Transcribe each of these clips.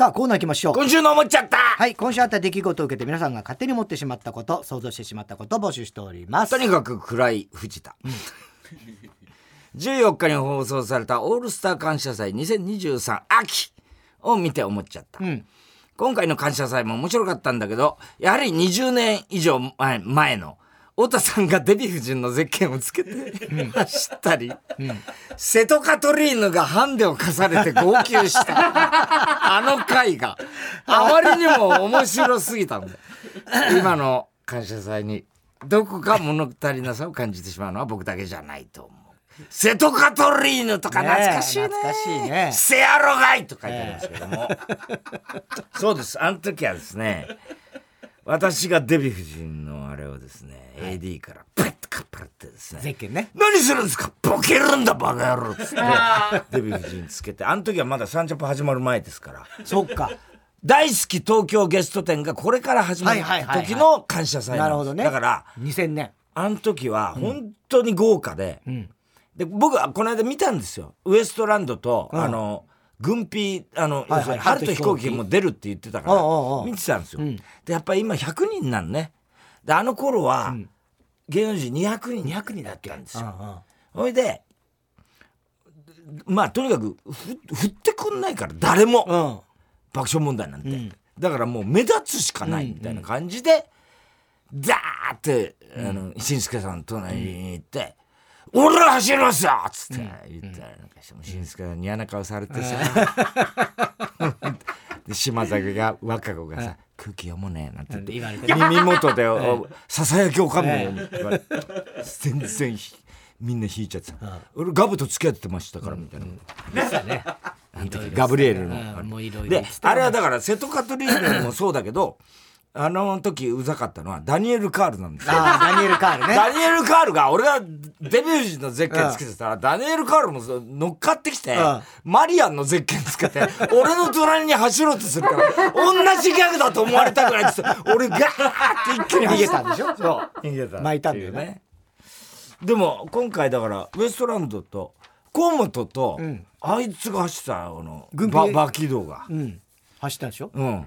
さあコーナー行きましょう。今週の思っちゃった。はい今週あった出来事を受けて皆さんが勝手に持ってしまったこと想像してしまったことを募集しております。とにかく暗い藤田、14日に放送された「オールスター感謝祭2023秋」を見て思っちゃった、うん。今回の感謝祭も面白かったんだけどやはり20年以上前前の太田さんがデヴィ夫人のゼッケンをつけて走ったり、瀬戸カトリーヌがハンデを課されて号泣したあの回があまりにも面白すぎたんで今の感謝祭にどこか物足りなさを感じてしまうのは僕だけじゃないと思う。瀬戸カトリーヌとか懐かしいね。懐かしいねせやろがいと書いてありますけども。そうです。あの時はですね、私がデヴィ夫人のあれをですね、AD からプッとかっぱらってですね、ゼッケンね。何するんですか？ボケるんだバカ野郎っつって、デヴィ夫人つけて、あの時はまだサンジャポ始まる前ですから、そっか。大好き東京ゲスト展がこれから始まるはいはいはいはい。時の感謝祭なるほどね。だから、2000年。あの時は本当に豪華で、で僕はこの間見たんですよ。ウエストランドと、あの軍備あの、はい春と飛行機も出るって言ってたから、見てたんですよ、でやっぱり今100人なんね。であの頃は、芸能人200人200人だったんですよ、うんうんほいでまあとにかくふ振ってくんないから誰も、うん。爆笑問題なんて、だからもう目立つしかないみたいな感じで、ザーって、あのし介さん。の隣に行って「俺ら走りますよ!」っつって言ったらなんかしてもしんすけさんに嫌な顔されてさ。で島崎が若子がさ「空気読もうね」なんて言って言われて耳元で おささやきをかむように言われて全然ひみんな引いちゃってた俺ガブと付き合ってましたからみたいな。あの時ガブリエルの。であれはだから瀬戸カトリーヌもそうだけどあの時うざかったのはダニエル・カールなんですよ。ああダニエル・カールね。ダニエル・カールが俺がデビュー時のゼッケンつけてたら、ダニエル・カールも乗っかってきて、うん。マリアンのゼッケンつけて俺の隣に走ろうとするから同じギャグだと思われたぐらいです俺ガーって一気に逃げたんでしょ？そう。逃げた巻いたんだよね。でも今回だからウエストランドと河本と、ん。あいつが走ったあのババキドが。うん。走ったんでしょ？うん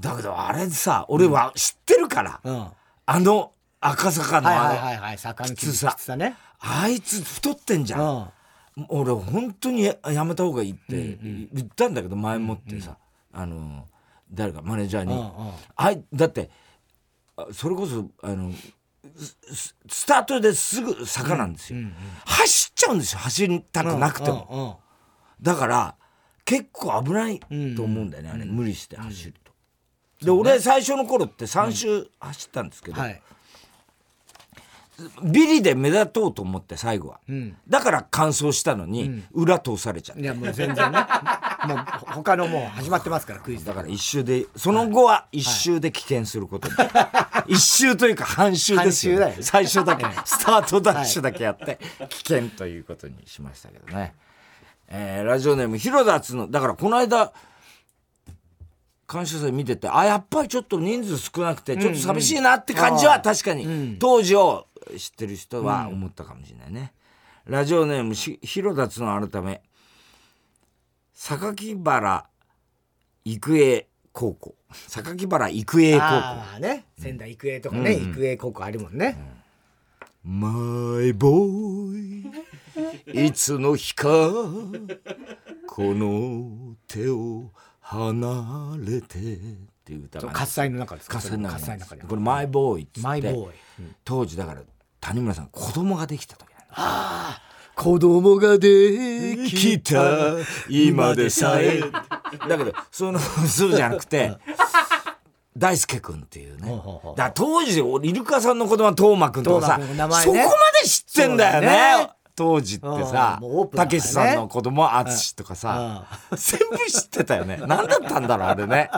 だけどあれさ俺は知ってるから、うん。あの赤坂のはいあの、はいはいはい坂道きつさ。あいつ太ってんじゃん、うん。俺本当にややめた方がいいって言ったんだけど前もってさ、あの誰かマネージャーに、うんうん。あいだってあそれこそあのススタートですぐ坂なんですよ、走っちゃうんですよ。走りたくなくても、うんうんだから結構危ないと思うんだよね、あれ。無理して走ると。で俺最初の頃って3周走ったんですけど、はい。ビリで目立とうと思って最後は、ん。だから完走したのに、裏通されちゃって。いやもう全然ね。もう他のもう始まってますからクイズ。だから一周でその後は一周で棄権することに、一周というか半周ですよね。最初だけ。スタートダッシュだけやって棄権ということにしましたけどね、えーラジオネーム広田つのだからこの間感謝祭見ててあやっぱりちょっと人数少なくてちょっと寂しいなって感じは確かに。当時を知ってる人は思ったかもしれないね、ラジオネームし広田つの改め。榊原育英高校。榊原育英高校。ああね。仙台育英とかね育英高校あるもんね。マイボーイいつの日かこの手を離れてっていう歌がね喝采の中ですか？喝采の中でこれマイボーイっつって。マイボーイ当時だから谷村さん子供ができた時なんだ子供がで来た。今でさえ。だけどそのそうじゃなくて 大輔君っていうね。だ当時俺イルカさんの子供は斗真君とかさ、斗真君の名前そこねまで知ってんだよね当時ってさたけしさんの子供は淳とかさ 全部知ってたよね。何だったんだろうあれね。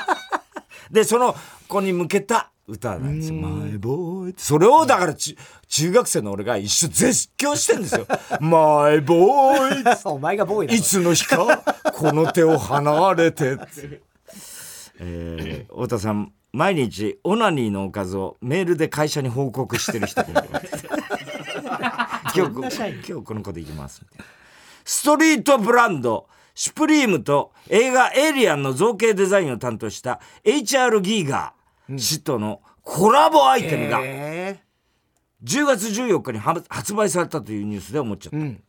でその子に向けた歌なんですよ「マイボーイ」って。それをだからち中学生の俺が一緒絶叫してんですよ「マイボーイ」お前がボーイいつの日かこの手を離れて。えー、太田さん毎日オナニーのおかずをメールで会社に報告してる人がいる今日今日この子でいきます。ストリートブランド。シュプリームと映画エイリアンの造形デザインを担当した HR ギーガー。氏とのコラボアイテムが。え。10月14日には発売されたというニュースで思っちゃった。ん。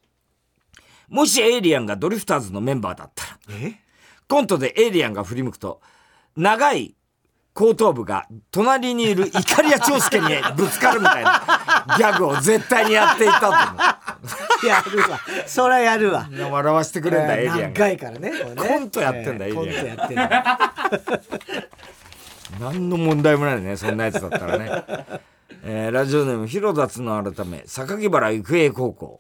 もしエイリアンがドリフターズのメンバーだったら、え？コントでエイリアンが振り向くと、長い後頭部が隣にいるイカリア長介にぶつかるみたいなギャグを絶対にやっていたと思う。やるわそりゃやるわ笑わせてくれんだ、エイリアンが。長いからねコントやってんだえーエイリアンコントやってんだ 何の問題もないね、そんなやつだったらね。えーラジオネーム、広田つの改め、榊原育英高校。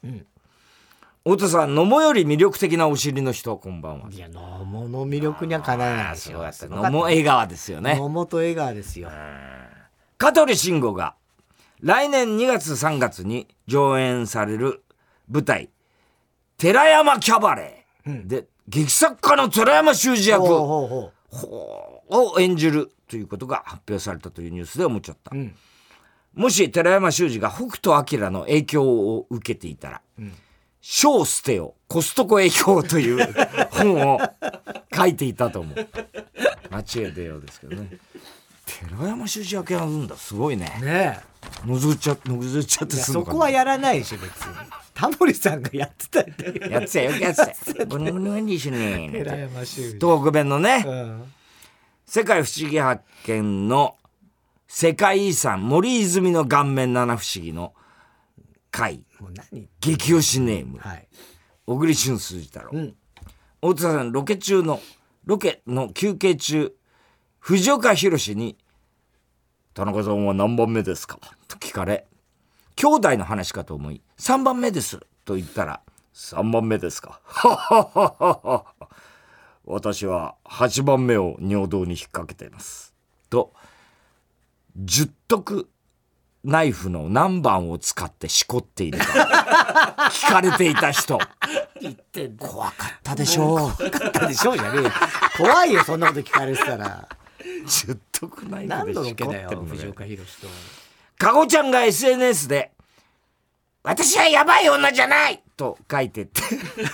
太田さん、野茂より魅力的なお尻の人、こんばんは。いや野茂の魅力にはかなわない野茂江川ですよね。野茂と江川ですよ。香取慎吾が来年2月3月に上演される舞台「寺山キャバレー」で劇作家の寺山修司役ほうほうほほうを演じるということが発表されたというニュースで思っちゃった、ん。もし寺山修司が北斗晶の影響を受けていたら「書を捨てよ。コストコ影響」という 本を書いていたと思う。間違い出ようですけどね。寺山修司役やるんだ。すごいね。うねのぞいちゃのぞいちゃってすそこはやらないでしょ別に。タモリさんがやってたんだよやってたよやってたよ。このはいいしね。寺山修司。東北弁のね、うん。世界不思議発見の世界遺産森泉の顔面七不思議の回もう何？激推しネーム。はい。小栗旬筋太郎、ん。大田さんロケ中のロケの休憩中藤岡弘に「田中さんは何番目ですか?」と聞かれ兄弟の話かと思い「3番目です」と言ったら「3番目ですか」私は8番目を尿道に引っ掛けています」と十徳ナイフの何番を使ってしこっているか。聞かれていた人。言ってんだ怖かったでしょう。怖かったでしょうじゃねえよ。怖いよそんなこと聞かれてたら。十徳ナイフ何でしこのロケだってるのねよ藤岡弘とかごちゃんが SNS で「私はやばい女じゃない!」と書いてって。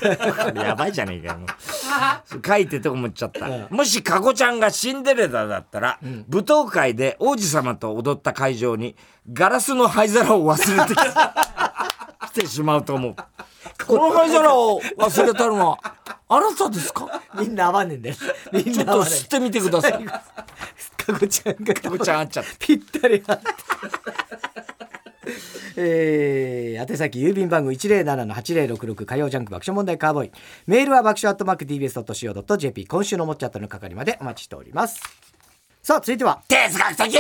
やばいじゃねえかよもう。書いてて思っちゃった、もしかごちゃんがシンデレラだったら、舞踏会で王子様と踊った会場にガラスの灰皿を忘れてき 来てしまうと思う。この灰皿を忘れたのはあなたですか？みんな合わねえんだよ。みんちょっと吸ってみてください。えかごちゃんがかごちゃんあっちゃった。ぴったり合って えー、宛先郵便番号107-8066火曜ジャンク爆笑問題カーボーイ。メールは爆笑アットマーク TBS.CO.JP 今週のもっちゃったの係までお待ちしております。さあ続いては哲学的！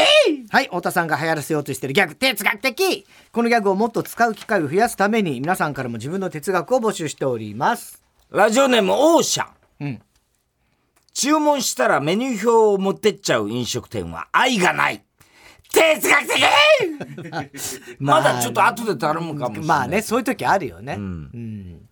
はい太田さんが流行らせようとしているギャグ哲学的！このギャグをもっと使う機会を増やすために皆さんからも自分の哲学を募集しております。ラジオネームオーシャンうん。注文したらメニュー表を持ってっちゃう飲食店は愛がない哲学的まだちょっと後で頼むかもしれない。まあねそういう時あるよね。うん、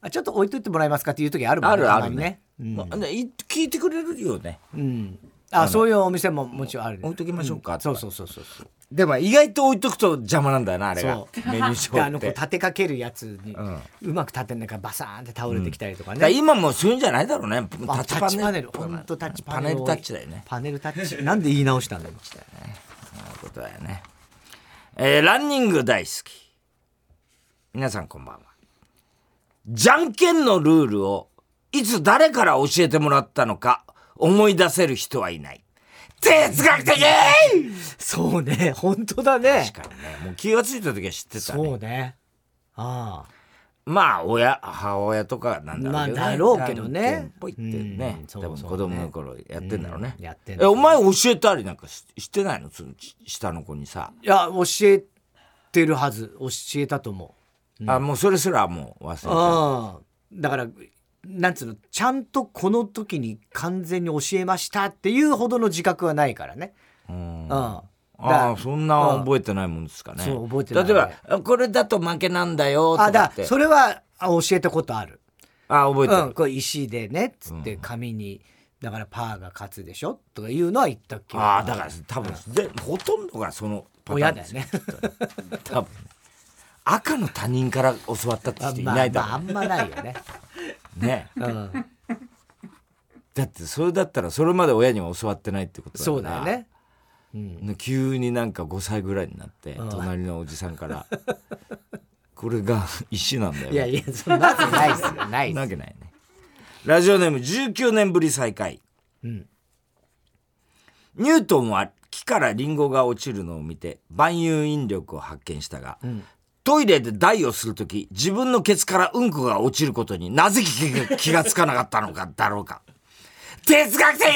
あちょっと置いといてもらえますかっていう時あるもんあるあるね。まあねい聞いてくれるよね。うん。あそういうお店ももちろんあるね。置いときましょうかん。そうそうそうそうそう。でも意外と置いとくと邪魔なんだよな、あれが。そ。メニュー表って。のこう立てかけるやつに、ん。うまく立てんないからバサーンって倒れてきたりとかね、だから今もうそういうんじゃないだろうね。タあッチタッチパパネル。本当タッチパネルパネルタッチだよね。パネルタッチ。なんで言い直したんだよいうことだよね。えーランニング大好き。皆さんこんばんは。じゃんけんのルールをいつ誰から教えてもらったのか思い出せる人はいない。哲学的そうね本当だね確かにね。もう気がついた時は知ってたそうね。ねああまあ、親、母親とかなんだろうけどね。まあだろうけどね。ぽいってね。う。ん多分子供の頃やってんだろうね。うんやってえ、お前教えたりなんかししてないの？そのち下の子にさ。いや教えてるはず。教えたと思う。あ、もうそれすらもう忘れてる。だからなんつうの？ちゃんとこの時に完全に教えましたっていうほどの自覚はないからね。うん。うんあだあそんな覚えてないもんですかね。そう覚えてない。例えばあこれだと負けなんだよとあかって。だそれはあ教えたことある。あ覚えてる。うん、これ石でねっつって紙に、だからパーが勝つでしょとかいうのは言ったっけああだから多分でほとんどがそのパターンです親だよね。多分。赤の他人から教わったってあ人いまあないだろう、まああんまないよね。ね。うん、だってそれだったらそれまで親には教わってないってことだから。そうだよね。うん、急になんか5歳ぐらいになってうん。隣のおじさんから「これが石なんだよ」いやいやそんなわけないっすよ。ないなわけないね。ラジオネーム19年ぶり再会。うん。ニュートンは木からリンゴが落ちるのを見て万有引力を発見したが、ん。トイレで台をするとき自分のケツからうんこが落ちることになぜ気が気がつかなかったのかだろうか哲学的！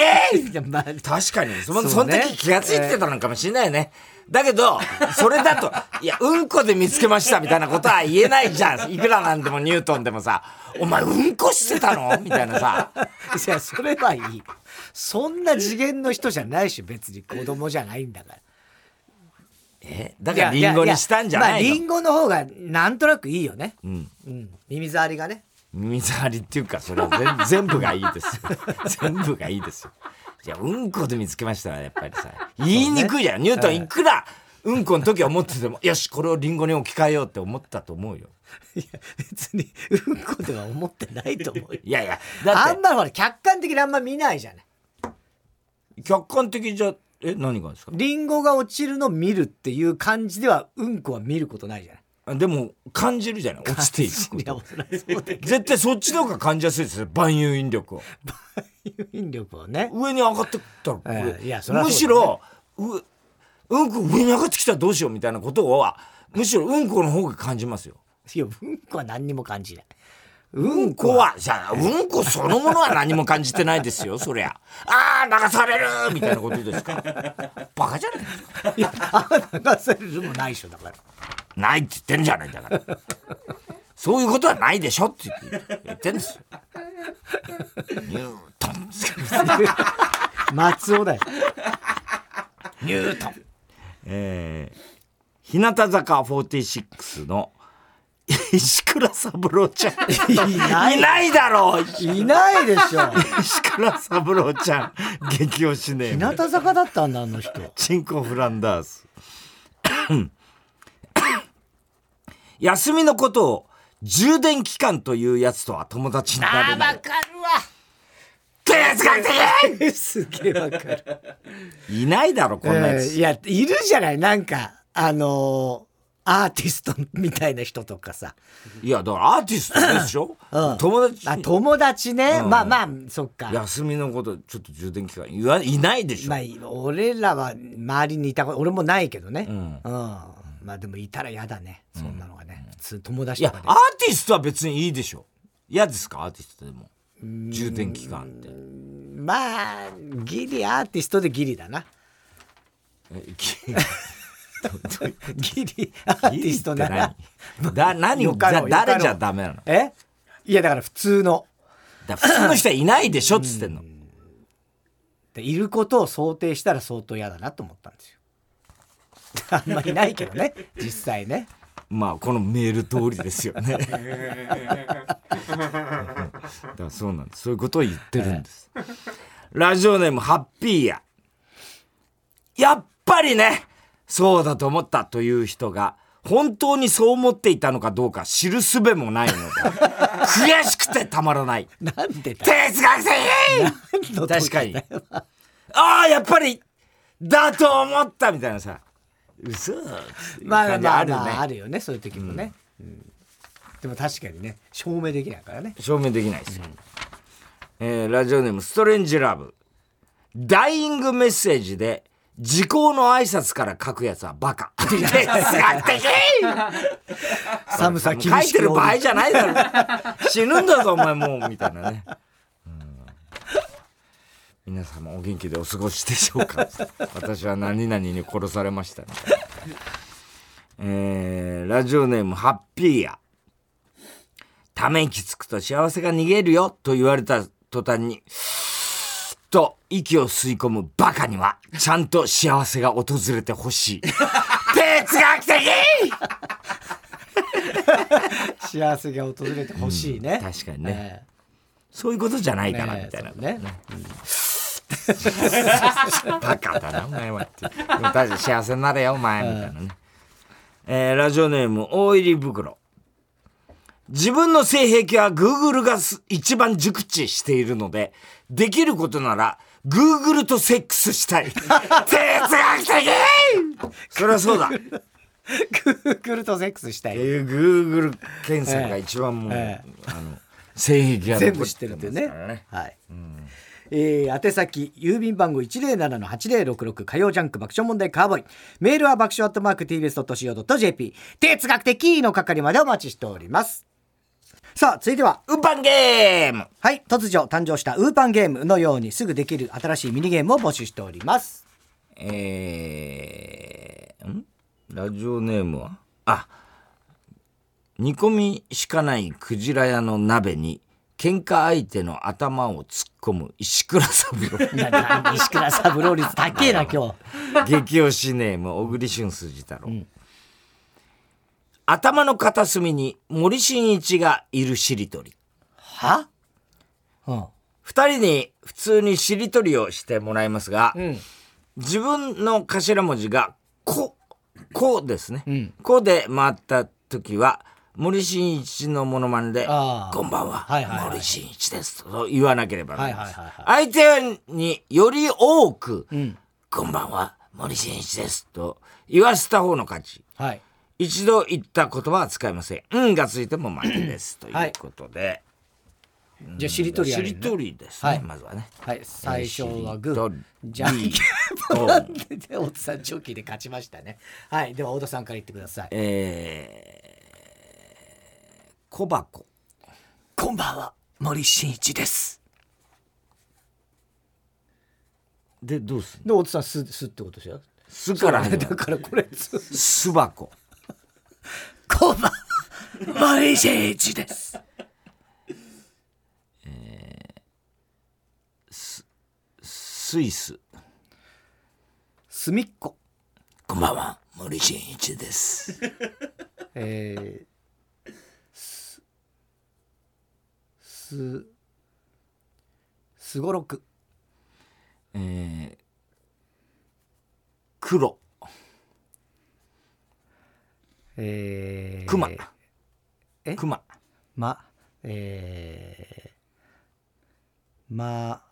確かに。そのね。その時気がついてたのかもしれないよね、だけどそれだといやうんこで見つけましたみたいなことは言えないじゃん。いくらなんでもニュートンでもさ「お前うんこしてたの?」みたいなさ。いやそれはいい。そんな次元の人じゃないし別に。子供じゃないんだから。え？だからリンゴにしたんじゃないの？ややまあリンゴの方がなんとなくいいよね。うん。うん。耳障りがね耳障りっていうかそれは全全部がいいですよ。全部がいいですよ。いやうんこで見つけましたらやっぱりさ。言いにくいじゃん、ニュートンい。くらうんこの時は思っててもよしこれをリンゴに置き換えようって思ったと思うよ。いや別にうんこでは思ってないと思うよ。いやいやあんまほら客観的にあんま見ないじゃない。て客観的じゃえ何がですか？リンゴが落ちるの見るっていう感じではうんこは見ることないじゃない。あでも感じるじゃない？落ちていくこいやとそりゃそうだけど。絶対そっちの方が感じやすいですよ万有引力を。誘引力をね。上に上がってったらええいやそりゃそうだね。むしろううんこ上に上がってきたらどうしようみたいなことはむしろうんこの方が感じますよ。いやうんこは何にも感じない。うんこは、じゃあ、うんこそのものは何も感じてないですよ、そりゃ。ああ、流されるみたいなことですか？バカじゃない。いやあ流せるもないでしょだからないって言ってんじゃないんだから。そういうことはないでしょって言ってんですよ。ニュートン。松尾だよニュートン。えー、日向坂46の石倉三郎ちゃん。いないいないだろういないでしょ石倉三郎ちゃん。激推しね。日向坂だったんだあの人チンコフランダース休みのことを充電期間というやつとは友達になれない。かるわ。哲学的すげえわかる、いないだろこんなやつ、えーいやいるじゃない？なんかあのーアーティストみたいな人とかさ、いやだからアーティストでしょ、うん。友達あ友達ね、うん。まあまあそっか。休みのことちょっと充電期間いわいないでしょ、まあ俺らは周りにいたこと俺もないけどね。んまあでもいたら嫌だね。そんなのがね、普通友達いやとかで。アーティストは別にいいでしょ。嫌ですかアーティストでも。充電期間って。まあギリアーティストでギリだな。えき ギリアーティストなら。何だ何？よかろうじゃ誰よかろう。じゃダメなの？え？いやだから普通の。だ普通の人はいないでしょっつってんの、でいることを想定したら相当嫌だなと思ったんですよあんまりないけどね実際ね。まあこのメール通りですよね。だそうなんです。そういうことを言ってるんです。ラジオネームハッピーや。やっぱりねそうだと思ったという人が本当にそう思っていたのかどうか知る術もないので 悔しくてたまらない。なんでだ哲学的確かに。ああやっぱりだと思ったみたいなさ嘘まあまあまああるよねそういう時もね、うん。でも確かにね証明できないからね。証明できないですよ、えーラジオネームストレンジラブ。ダイイングメッセージで時効の挨拶から書くやつはバカ。寒さ厳しく書いてる場合じゃないだろ。死ぬんだぞお前もう。みたいなね、うん皆様お元気でお過ごしでしょうか？私は何々に殺されましたみたいな。えーラジオネームハッピーや。ため息つくと幸せが逃げるよと言われた途端にと息を吸い込むバカにはちゃんと幸せが訪れてほしい。哲学的！幸せが訪れてほしいね、確かにね、えそういうことじゃないえからみたいな、ね。ね バカだなお前はって幸せになれよお前みたいなね、えーラジオネーム大入り袋自分の性癖は Google がす一番熟知しているので、できることなら Google とセックスしたい。哲学的そりゃそうだ。Google とセックスしたい。えー、Google 検索が一番もう、えあの、性癖が全部知ってるっていうね。はい。えー、宛先郵便番号107-8066火曜ジャンク爆笑問題カーボーイ。メールは爆笑アットマーク TBS.CO.JP 哲学的の係までお待ちしております。さあ続いてはウーパンゲーム。はい突如誕生したウーパンゲームのようにすぐできる新しいミニゲームを募集しております。えー、ん？ラジオネームは？あ、煮込みしかないクジラ屋の鍋に喧嘩相手の頭を突っ込む石倉三郎。石倉三郎率高えな今日。激推しネーム小栗旬筋太郎、頭の片隅に森進一がいるしりとり。は？うん。二人に普通にしりとりをしてもらいますが、ん。自分の頭文字が「こ」「こ」ですね。ん「こ」で回った時は森進一のモノマネであ「ーこんばんは、はいはいはい。森進一です」と言わなければ。なりませんはいはいはい。相手により多くん「こんばんは森進一です」と言わせた方の勝ちはい。一度言った言葉は使いません「うん」がついても負けです。ということで、じゃあしりとりやしるねりとりですね、はい。まずはね。はい。最初はグー。りじゃんけんとぽんで大津さんチョキで勝ちましたね。はい。では大田さんから言ってください。えー、小箱。こんばんは森進一です。でどうすんの？で大津さんすすってことですよ。すから始まるだからこれす巣箱こんばんは森進一ですスイス。すみっこ。こんばんは森進一です。えー、すすごろく。えー、黒。えー、熊。え？熊。まえー、ま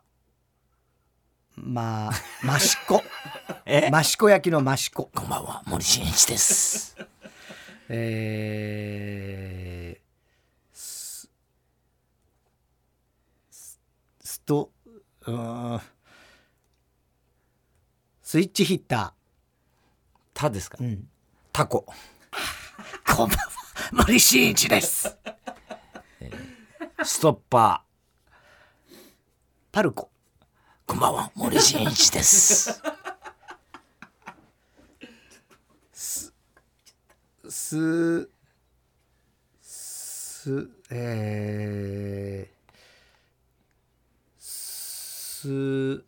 ま益子。え？益子焼きの益子。こんばんは森進一です。えー、すすストうーんスイッチヒッタタですか、ー、うん、タコ。こんばんは森進一です。ストッパパルコ。ーこんばんは森進一ですすすえー、す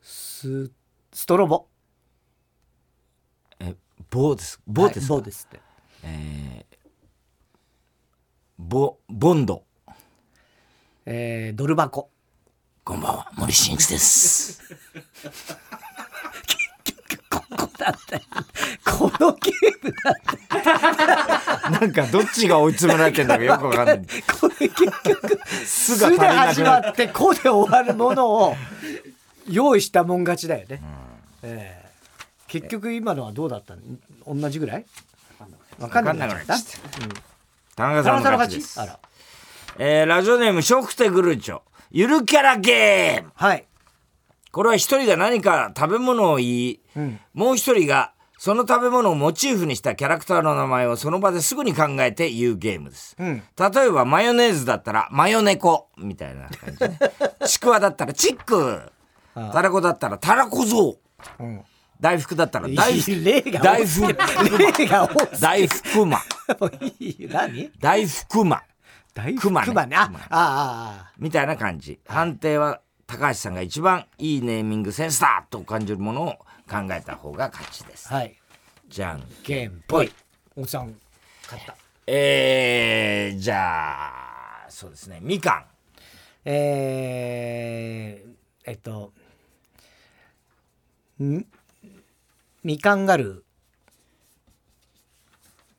すストロボ？え棒です棒ですか、はい棒ですって。ボボンド。えー、ドル箱。こんばんは森進一ですだったよこのゲームだなんかどっちが追い詰められてんだかよくわかんない。これ結局「す」ですが足りな始まって「こ」で終わるものを用意したもん勝ちだよね、ええ。結局今のはどうだったの？同じぐらい？分かんなくなっちゃった？わかんなくなっち田中さんの田中さんの勝勝ちです。ち。あら。えーラジオネームショクテグルーチョ。ゆるキャラゲーム。はいこれは一人が何か食べ物を言い、んもう一人がその食べ物をモチーフにしたキャラクターの名前をその場ですぐに考えて言うゲームです。ん例えばマヨネーズだったらマヨネコみたいな感じね。ちくわだったらチック。たらこだったらたらこぞう。ん大福だったら大福。大福大福魔。ぎる何？大福魔。大熊ね熊ねあああみたいな感じ。判定は高橋さんが一番いいネーミングセンスだと感じるものを考えた方が勝ちです。あはい。じゃん。ゲームぽいおさん勝った。えー、じゃあそうですね。みかん。えー、えっとん？みかんガルー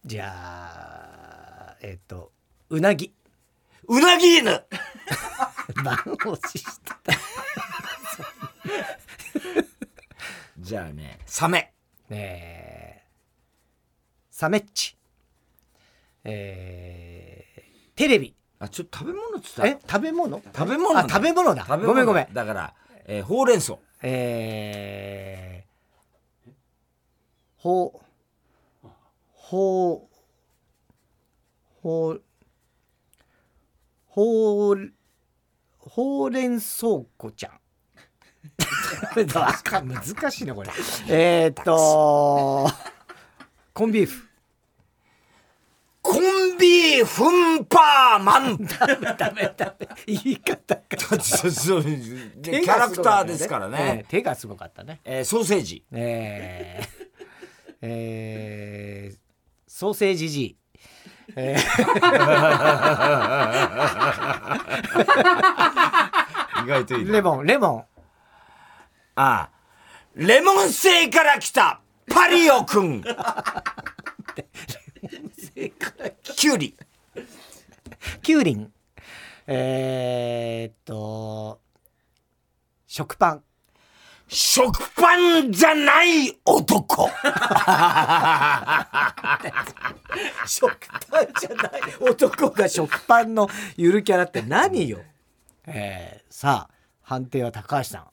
じゃあえっとうなぎうなぎ犬。満押ししてた？じゃあねサメ。え。ー、サメッチえー、テレビ。あちょっと食べ物っつった？え食べ物？食べ物あ食べ物だ。ごめんごめん。だから、えー、ほうれん草。えー、ほうほうほうほうほうれん草子ちゃん。難しいなこれ。えー、っとコンビーフ。コンビーフンパーマン。ダメダメダメ。言い方が。そうそうキャラクターですからね、えー手がすごかったね。えーソーセージ。えー、えー、ソーセージじいえ意外といー、レモンレモン。ああ。レモン星から来た。パリオくん。キュウリ。キュウリン。えー、っと食パン食パンじゃない男。食パンじゃない男が食パンのゆるキャラって何よ、えー、さあ判定は高橋さん。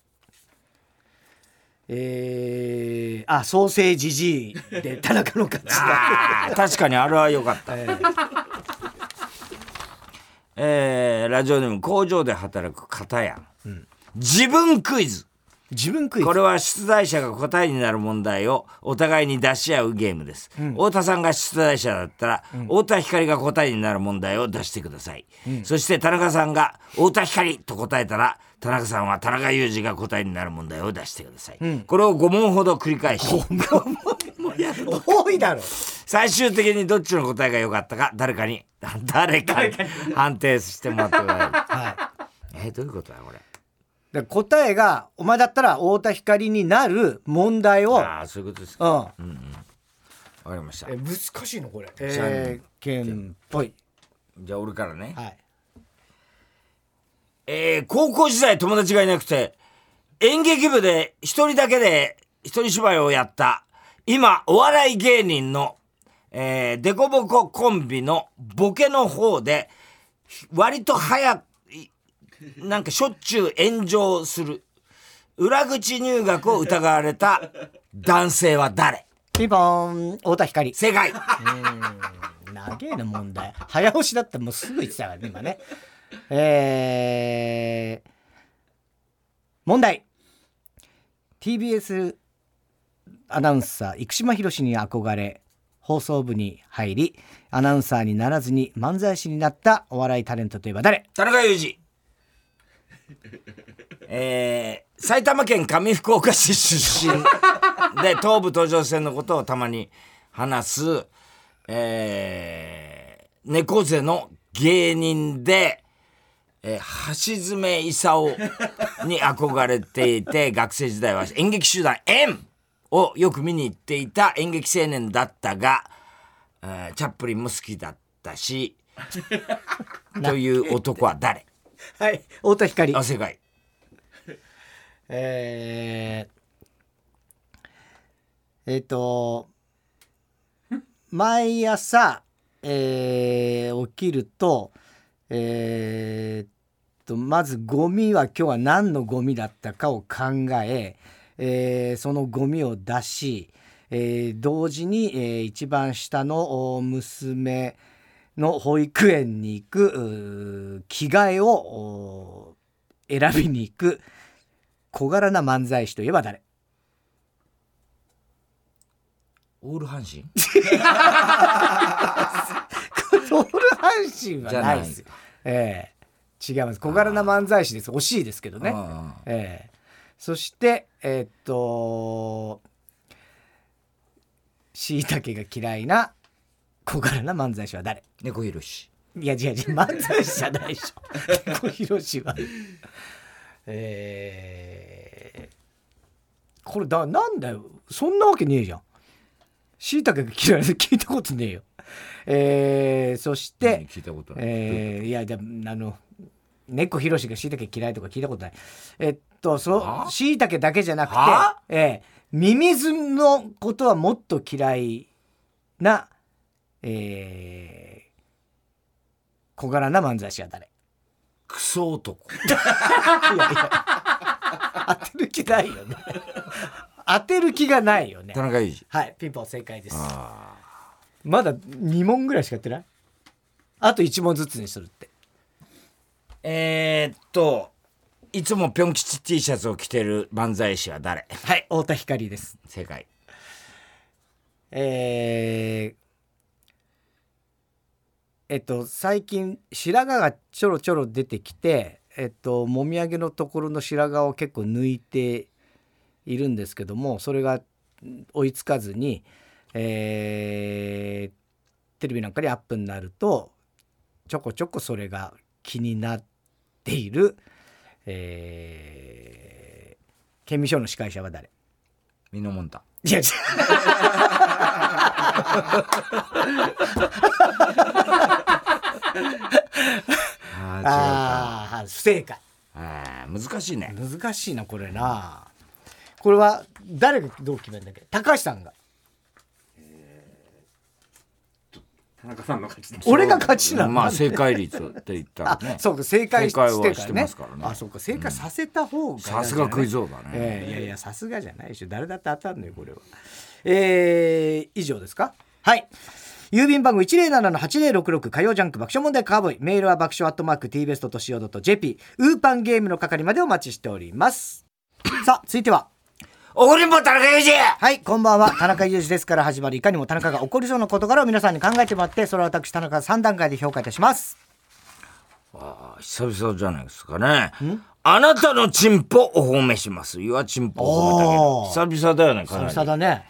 えー、あソーセージじいで田中の勝ちだ。確かにあれは良かった。えー。えーラジオネーム工場で働く片や、自分クイズ自分クイズ。これは出題者が答えになる問題をお互いに出し合うゲームです、太田さんが出題者だったら、太田光が答えになる問題を出してください、そして田中さんが太田光と答えたら田中さんは田中裕二が答えになる問題を出してください、これを5問ほど繰り返し。多いだろ。最終的にどっちの答えが良かったか誰かに誰かに判定してもらってくださ はいい。えーどういうことだこれ？で答えがお前だったら太田光になる問題をああそういうことですか。うん。わかりました。え難しいのこれ。じゃあえー、剣っぽい。じゃあ俺からね。はい。えー高校時代友達がいなくて、演劇部で一人だけで一人芝居をやった、今、お笑い芸人の、えー、デコボココンビのボケの方で、割と早く、なんかしょっちゅう炎上する、裏口入学を疑われた男性は誰？ピンポーン太田光。正解。長えな問題早押しだったらもうすぐ言ってたからね今ね。えー、問題。TBS アナウンサー生島博士に憧れ放送部に入りアナウンサーにならずに漫才師になったお笑いタレントといえば誰？田中裕二。えー、埼玉県上福岡市出身で 東武東上線のことをたまに話す、えー、猫背の芸人で、えー、橋爪功に憧れていて 学生時代は演劇集団円をよく見に行っていた演劇青年だったが、えーチャップリンも好きだったし という男は誰？はい太田光。あ正解。えー、えっ、と毎朝、えー起きるとえーっとまずゴミは今日は何のゴミだったかを考ええーそのゴミを出し、えー同時に、えー一番下のお娘の保育園に行く着替えをお選びに行く小柄な漫才師といえば誰？オール阪神？ソウル阪神はないですよ。ええ違います。小柄な漫才師です。惜しいですけどね。ええそして、えーっと、しいたけが嫌いな小柄な漫才師は誰？猫ひろしいや違う違う、漫才師じゃないでしょ。猫ひろしは。えー、これだ、なんだよ。そんなわけねえじゃん。しいたけ嫌いで聞いたことねえよ。えー、そして、聞いたことない。えー、いや、でも、あの、猫ひろしがしいたけ嫌いとか聞いたことない。えっと、そう、しいたけだけじゃなくて、えー、ミミズのことはもっと嫌いな、えー、小柄な漫才師は誰？クソ男。いやいや、当てる気ないよね。当てる気がないよね。田中裕二。はい、ピンポン正解です。まだ2問ぐらいしかやってない？あと1問ずつにするって。えー、っと、いつもぴょん吉 T シャツを着てる漫才師は誰？はい、太田光です。正解。えー、えっと、最近白髪がちょろちょろ出てきて、えっと、もみあげのところの白髪を結構抜いているんですけどもそれが追いつかずに、えー、テレビなんかにアップになるとちょこちょこそれが気になっている、えー、県民賞の司会者は誰？ミノモンタ。いやああ不正解。あ難しいね。難しいなこれな。これは誰がどう決めるんだっけ？高橋さんが田中さんの勝ち俺が勝ちなのまあ正解率って言ったらね。そうか正解してからね。からね。あそうか正解させた方が、さすがクイズ王だね、えー、いやいやさすがじゃないでしょ。誰だって当たんのよこれは。えー、以上ですか？はい。郵便番号107-8066火曜ジャンク爆笑問題カーボーイ。メールは爆笑アットマーク TBS.CO.JP ウーパンゲームの係までお待ちしております。さあ続いては怒りんぼ田中裕二。はいこんばんは。田中裕二ですから始まるいかにも田中が起こりそうな事柄を皆さんに考えてもらってそれは私田中3段階で評価いたします。ああ久々じゃないですかね。あなたのチンポお褒めします。岩チンポお褒めたけ久々だよね久々だね。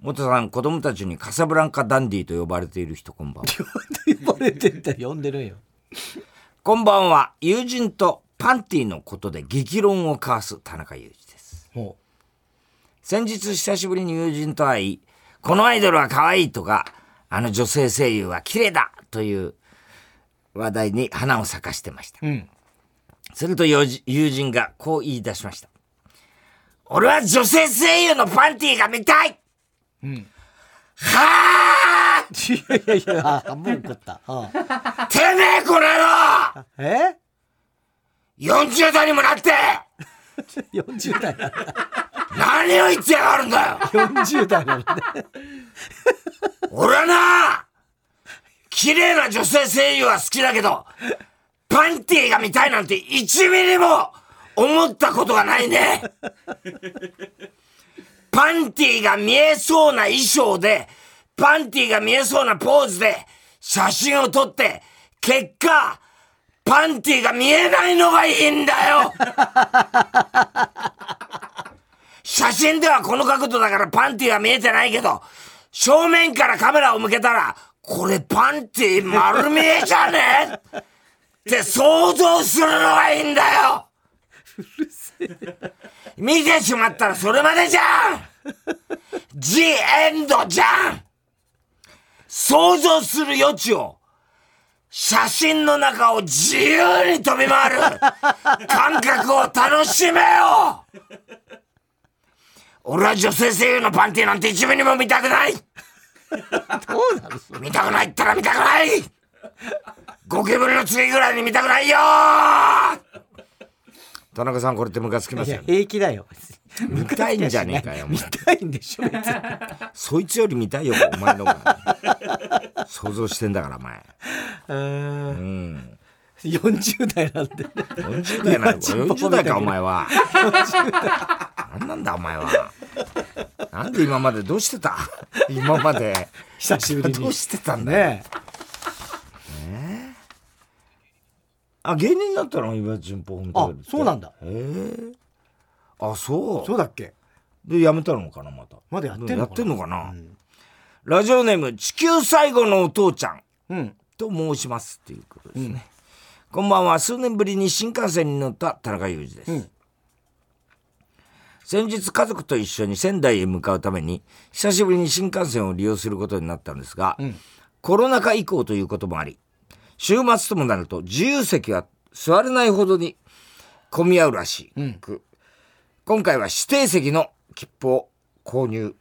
元さん子供たちにカサブランカダンディと呼ばれている人こんばんは。呼ばれてんだ呼んでるよ。こんばんは。友人とパンティのことで激論を交わす田中裕二先日久しぶりに友人と会い、このアイドルは可愛いとか、あの女性声優は綺麗だという話題に花を咲かしてました。うん、すると友人がこう言い出しました。俺は女性声優のパンティが見たい、うん、はあいやいやいや、もう怒った。はあ、てめえこの野郎え ?40 代にもなって 40代なんだ。何を言ってやがるんだよ !40 代なんだ。俺はな綺麗な女性声優は好きだけど、パンティーが見たいなんて1ミリも思ったことがないね。パンティーが見えそうな衣装で、パンティーが見えそうなポーズで写真を撮って、結果、パンティが見えないのがいいんだよ写真ではこの角度だからパンティは見えてないけど、正面からカメラを向けたら、これパンティ丸見えじゃねって想像するのがいいんだよ。見てしまったらそれまでじゃん。ジエンドじゃん。想像する余地を写真の中を自由に飛び回る感覚を楽しめよ俺は女性声優のパンティなんて一ミリも見たくない。どうなる見たくないったら見たくない。ゴキブリの次ぐらいに見たくないよ。田中さんこれってムカつきますよ、ね、平気だよ。見たいんじゃねえかよ見たいんでしょそいつより見たいよお前のが。想像してんだからお前。うん。40代なんで、ね、40代なの40代かお前は何なんだお前は。なんで今までどうしてた？今まで。久しぶりに。どうしてたんだねえ。あ芸人だったの？岩純ポンあそうなんだ。へえあそう。そうだっけ？でやめたのかなまた。まだやってんのかな？やってんのかな、うん、ラジオネーム地球最後のお父ちゃん、うん、と申しますっていうことですね、うん、こんばんは。数年ぶりに新幹線に乗った田中裕二です、先日家族と一緒に仙台へ向かうために久しぶりに新幹線を利用することになったんですが、うん、コロナ禍以降ということもあり週末ともなると自由席は座れないほどに混み合うらしく、うん、今回は指定席の切符を購入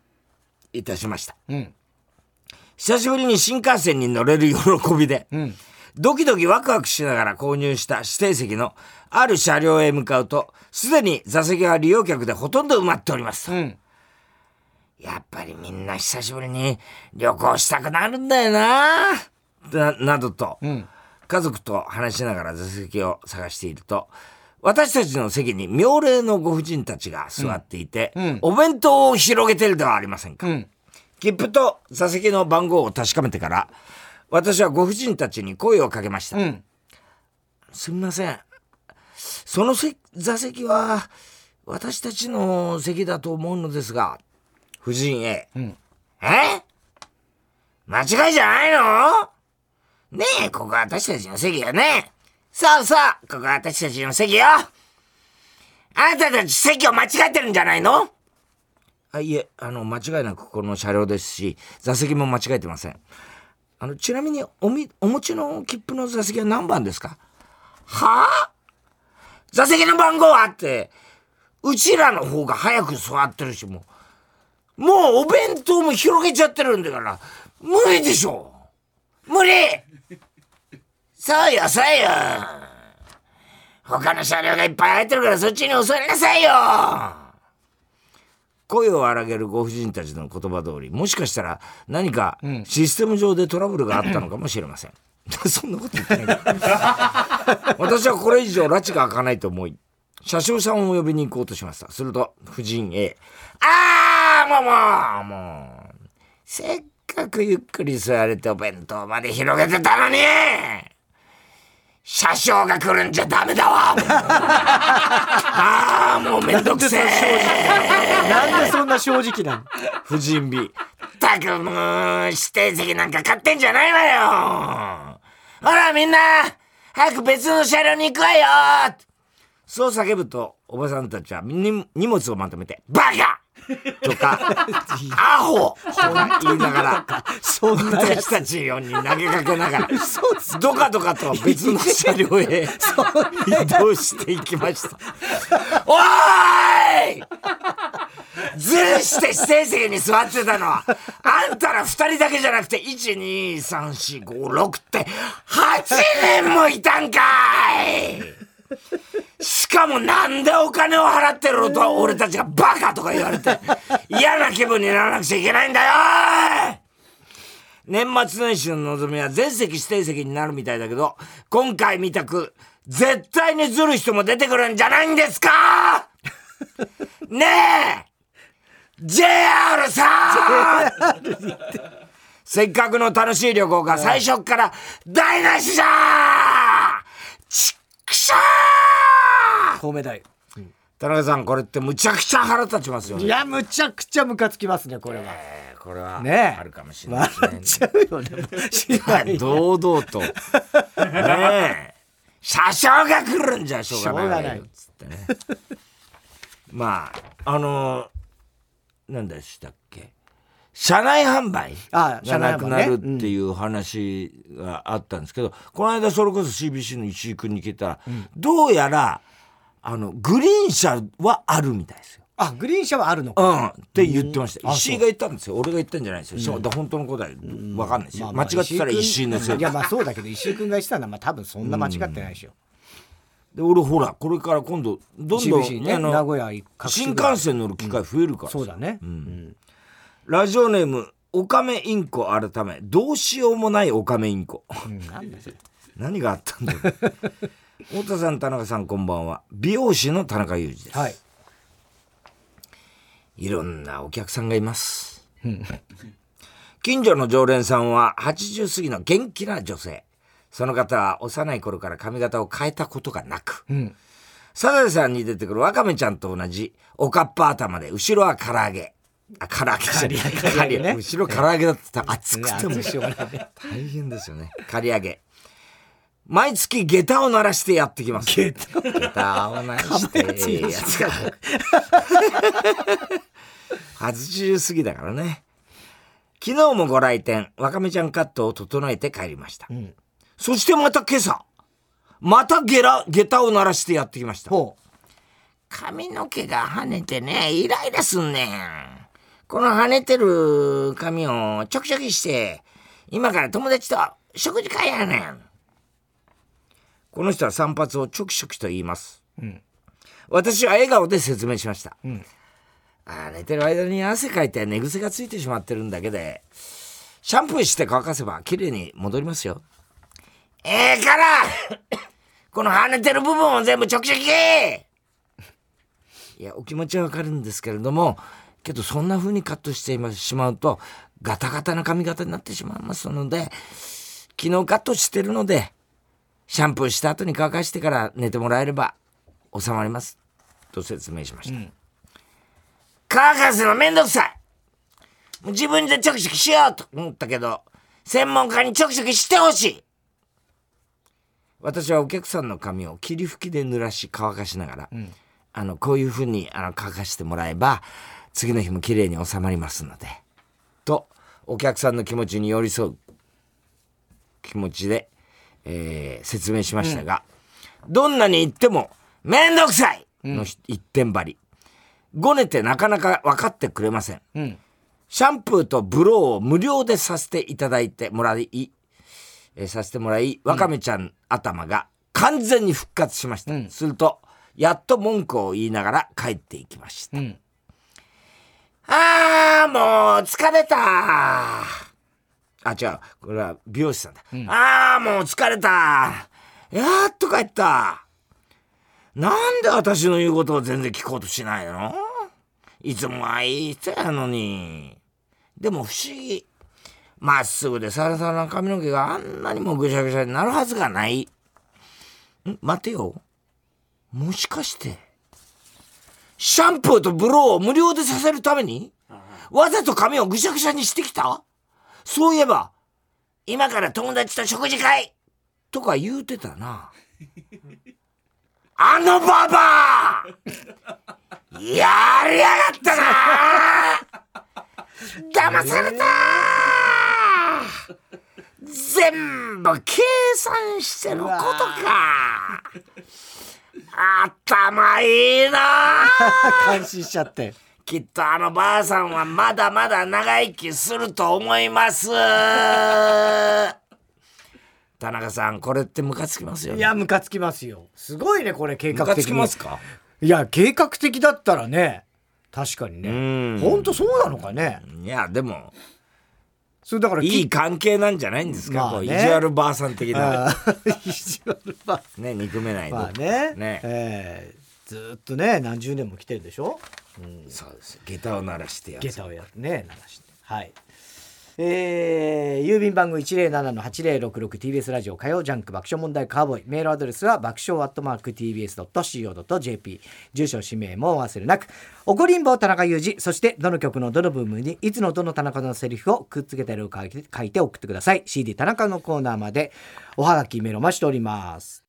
いたしました、うん、久しぶりに新幹線に乗れる喜びで、ドキドキワクワクしながら購入した指定席のある車両へ向かうと、すでに座席は利用客でほとんど埋まっております。うん、やっぱりみんな久しぶりに旅行したくなるんだよな。な、などと、うん、家族と話しながら座席を探していると、私たちの席に妙齢のご婦人たちが座っていて、うん、お弁当を広げてるではありませんか。切符と座席の番号を確かめてから、私はご婦人たちに声をかけました。うん、すみません。その座席は私たちの席だと思うのですが、夫人 A。うん、え？間違いじゃないの？ねえ、ここは私たちの席よね。そうそう、ここは私たちの席よ。あなたたち席を間違ってるんじゃないの？あ、いえ、あの、間違いなくこの車両ですし、座席も間違えてません。あの、ちなみにおみ、お持ちの切符の座席は何番ですか？はあ？座席の番号はって、うちらの方が早く座ってるし、もう、もうお弁当も広げちゃってるんだから、無理でしょ！無理！そうよ、そうよ。他の車両がいっぱい空いてるからそっちにお座りなさいよ。声を荒げるご婦人たちの言葉通り、もしかしたら何かシステム上でトラブルがあったのかもしれません。そんなこと言ってない 私はこれ以上拉致が開かないと思い、車掌さんを呼びに行こうとしました。すると、夫人 A。ああもうもうもう。せっかくゆっくり座れてお弁当まで広げてたのに車掌が来るんじゃダメだわ。ああもうめんどくせえ。なんでそんな正直なの？夫人 B。たくもう、指定席なんか買ってんじゃないわよ。ほらみんな早く別の車両に行くわよ。そう叫ぶと、おばさんたちは荷物をまとめて、バカとか、アホ！言いながら、そんな私たちよに投げかけながら、どかどかと別の車両へ移動していきました。おーい！ずるして指定席に座ってたのは、あんたら二人だけじゃなくて、1、2、3、4、5、6って、8年もいたんかいしかもなんでお金を払ってると俺たちがバカとか言われて嫌な気分にならなくちゃいけないんだよ年末年始の望みは全席指定席になるみたいだけど、今回みたく絶対にずる人も出てくるんじゃないんですか。ねえ !JR さん。せっかくの楽しい旅行が最初から台無しじゃちっくしゃー神戸大。田中さん、これってむちゃくちゃ腹立ちますよね。いや、むちゃくちゃムカつきますね、これは。えー、これは、ねあるかもしれないですね。笑っちゃうよね。堂々と。ねえ。車掌が来るんじゃしょうがないよ。つってね。まあ、あのー、何でしたっけ？車内販売がなくなるっていう話があったんですけど、この間それこそ CBC の石井君に聞いたら、うん、どうやら、あの、グリーン車はあるみたいですよ。あ、グリーン車はあるのか。うん。って言ってました。石井が言ったんですよ。俺が言ったんじゃないですよ。うん、本当の答え、わかんないですよ。間違ってたら石井のせい。いや、まあそうだけど、石井君が言ってたのは、まあ多分そんな間違ってないでしょ。で俺ほらこれから今度どんどん、ね、名古屋新幹線乗る機会増えるから、そうだね、うんラジオネームオカメインコ改め。どうしようもないオカメインコ、うん、何があったんだよ太田さん田中さんこんばんは。美容師の田中裕二です、はい、いろんなお客さんがいます。近所の常連さんは80過ぎの元気な女性。その方は幼い頃から髪型を変えたことがなく、うん、サザエさんに出てくるワカメちゃんと同じおかっぱ頭で後ろは唐揚げあ、唐揚げじゃない。ね、後ろ唐揚げだったら熱くても、大変ですよね。刈り上げ。毎月下駄を鳴らしてやってきます。下駄を鳴らしてええやつが。80過ぎだからね。昨日もご来店、わかめちゃんカットを整えて帰りました。んそしてまた今朝、またゲラ、下駄を鳴らしてやってきました。ほ髪の毛が跳ねてね、イライラすんねん。この跳ねてる髪をちょきちょきして、今から友達と食事会やねん。この人は散髪をチョキチョキと言います。私は笑顔で説明しました。あー寝てる間に汗かいて寝癖がついてしまってるんだけで、シャンプーして乾かせば綺麗に戻りますよ。ええから この跳ねてる部分を全部チョキチョキいや、お気持ちはわかるんですけれども、けどそんな風にカットしてしまうと、ガタガタな髪型になってしまいますので、昨日カットしてるので、シャンプーした後に乾かしてから寝てもらえれば収まります。と説明しました。乾かすのめんどくさい自分でチョキチョキしようと思ったけど、専門家にチョキチョキしてほしい私はお客さんの髪を霧吹きで濡らし乾かしながら、あのこういうふうにあの乾かしてもらえば次の日も綺麗に収まりますので。とお客さんの気持ちに寄り添う気持ちで、えー説明しましたが、どんなに言っても面倒くさい！の一点張り。ごねてなかなか分かってくれません、ん。シャンプーとブローを無料でさせていただいてもらいえーさせてもらい、わかめちゃん頭が完全に復活しました。すると、やっと文句を言いながら帰っていきました。んあー、もう疲れたあ、違う。これは美容師さんだ。あー、もう疲れたやっと帰ったなんで私の言うことを全然聞こうとしないの？いつもはいい人やのに。でも不思議。まっすぐでサラサラな髪の毛があんなにもぐしゃぐしゃになるはずがない。ん？待てよ。もしかして、シャンプーとブローを無料でさせるために、わざと髪をぐしゃぐしゃにしてきた？そういえば、今から友達と食事会！とか言うてたな。あのババア！やりやがったな！騙された！全部計算してのことか頭いいな 感心しちゃって。きっとあのばあさんはまだまだ長生きすると思います。田中さんこれってムカつきますよね。いやムカつきますよ。すごいねこれ計ムカつ画的にきますか？いや計画的だったらね。確かにね。ん。本当そうなのかね。いやでもそれだからいい関係なんじゃないんですか、まあね。こう意地悪ばあさん的な。意地悪ばね憎めないで、まあね。ね。えーずーっとね何十年も来てるでしょ？そうです。下駄を鳴らしてやつ下駄をやってね鳴らして。はいえー、郵便番号 107-8066TBS ラジオ火曜ジャンク爆笑問題カーボーイ。メールアドレスは爆笑アットマーク TBS.CO.JP 住所氏名も忘れなく。怒りんぼ田中裕二。そしてどの曲のどの部分にいつのどの田中のセリフをくっつけてるか書いて送ってください。CD 田中のコーナーまでおはがきメールお待ちしております。